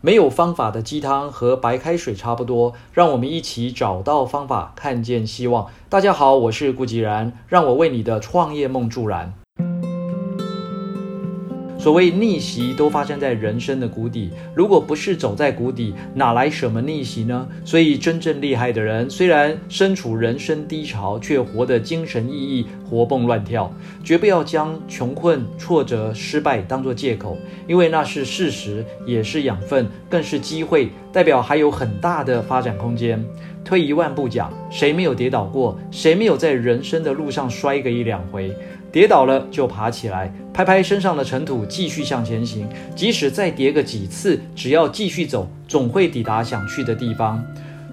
没有方法的鸡汤和白开水差不多，让我们一起找到方法，看见希望。大家好，我是顾吉然，让我为你的创业梦助燃。所谓逆袭，都发生在人生的谷底。如果不是走在谷底，哪来什么逆袭呢？所以，真正厉害的人，虽然身处人生低潮，却活得精神奕奕、活蹦乱跳。绝不要将穷困、挫折、失败当作借口，因为那是事实，也是养分，更是机会，代表还有很大的发展空间。退一万步讲，谁没有跌倒过？谁没有在人生的路上摔个一两回？跌倒了就爬起来，拍拍身上的尘土，继续向前行。即使再跌个几次，只要继续走，总会抵达想去的地方。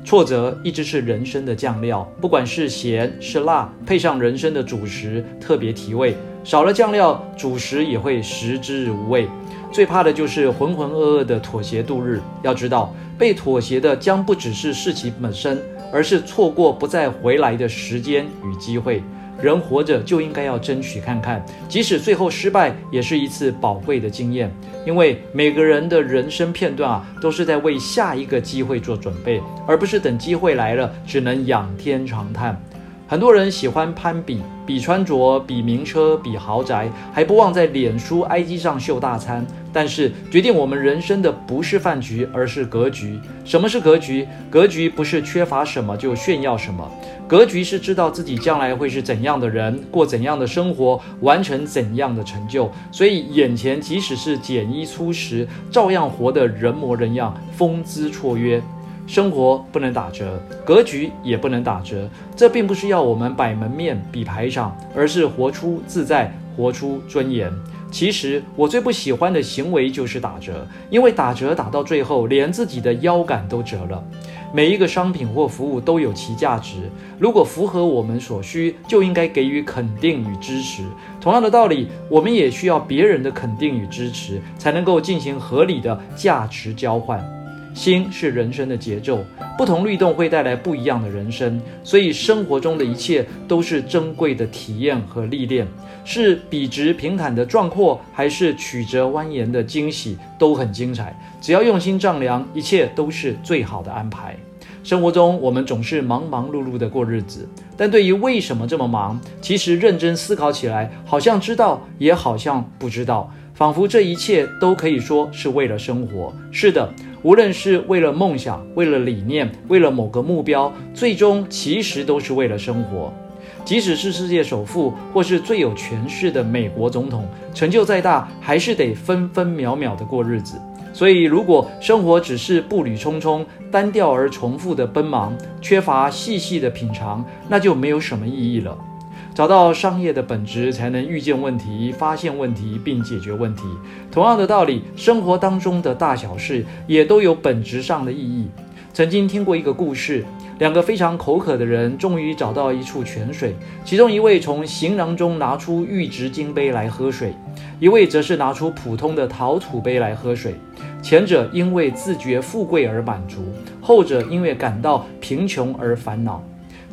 挫折一直是人生的酱料，不管是咸是辣，配上人生的主食，特别提味。少了酱料，主食也会食之无味。最怕的就是浑浑噩噩的妥协度日。要知道，被妥协的将不只是事情本身，而是错过不再回来的时间与机会。人活着就应该要争取看看，即使最后失败，也是一次宝贵的经验。因为每个人的人生片段啊，都是在为下一个机会做准备，而不是等机会来了，只能仰天长叹。很多人喜欢攀比，比穿着，比名车，比豪宅，还不忘在脸书、IG 上秀大餐。但是，决定我们人生的不是饭局，而是格局。什么是格局？格局不是缺乏什么就炫耀什么，格局是知道自己将来会是怎样的人，过怎样的生活，完成怎样的成就。所以，眼前即使是简衣粗食，照样活得人模人样，风姿绰约。生活不能打折，格局也不能打折。这并不是要我们摆门面、比排场，而是活出自在，活出尊严。其实我最不喜欢的行为就是打折，因为打折打到最后，连自己的腰杆都折了。每一个商品或服务都有其价值，如果符合我们所需，就应该给予肯定与支持。同样的道理，我们也需要别人的肯定与支持，才能够进行合理的价值交换。心是人生的节奏，不同律动会带来不一样的人生，所以生活中的一切都是珍贵的体验和历练，是笔直平坦的壮阔，还是曲折蜿蜒的惊喜，都很精彩。只要用心丈量，一切都是最好的安排。生活中，我们总是忙忙碌碌的过日子，但对于为什么这么忙，其实认真思考起来，好像知道，也好像不知道，仿佛这一切都可以说是为了生活。是的。无论是为了梦想、为了理念、为了某个目标，最终其实都是为了生活。即使是世界首富或是最有权势的美国总统，成就再大，还是得分分秒秒的过日子。所以，如果生活只是步履匆匆、单调而重复的奔忙，缺乏细细的品尝，那就没有什么意义了。找到商业的本质，才能预见问题、发现问题并解决问题。同样的道理，生活当中的大小事也都有本质上的意义。曾经听过一个故事，两个非常口渴的人终于找到一处泉水，其中一位从行囊中拿出玉质金杯来喝水，一位则是拿出普通的陶土杯来喝水。前者因为自觉富贵而满足，后者因为感到贫穷而烦恼。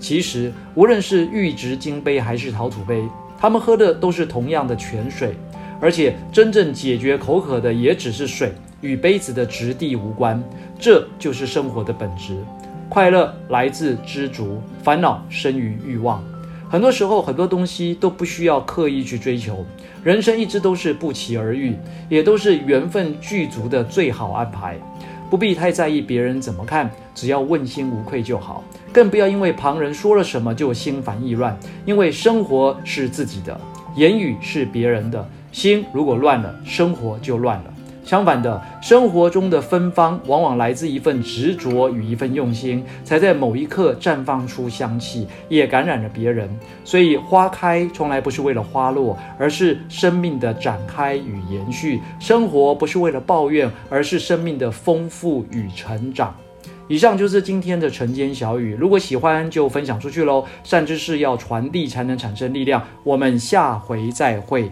其实，无论是玉质金杯还是陶土杯，他们喝的都是同样的泉水，而且真正解决口渴的也只是水，与杯子的质地无关。这就是生活的本质。快乐来自知足，烦恼生于欲望。很多时候，很多东西都不需要刻意去追求，人生一直都是不期而遇，也都是缘分具足的最好安排。不必太在意别人怎么看，只要问心无愧就好。更不要因为旁人说了什么就心烦意乱，因为生活是自己的，言语是别人的。心如果乱了，生活就乱了。相反的，生活中的芬芳往往来自一份执着与一份用心，才在某一刻绽放出香气，也感染了别人。所以，花开从来不是为了花落，而是生命的展开与延续；生活不是为了抱怨，而是生命的丰富与成长。以上就是今天的晨间小语，如果喜欢就分享出去喽。善知识要传递才能产生力量。我们下回再会。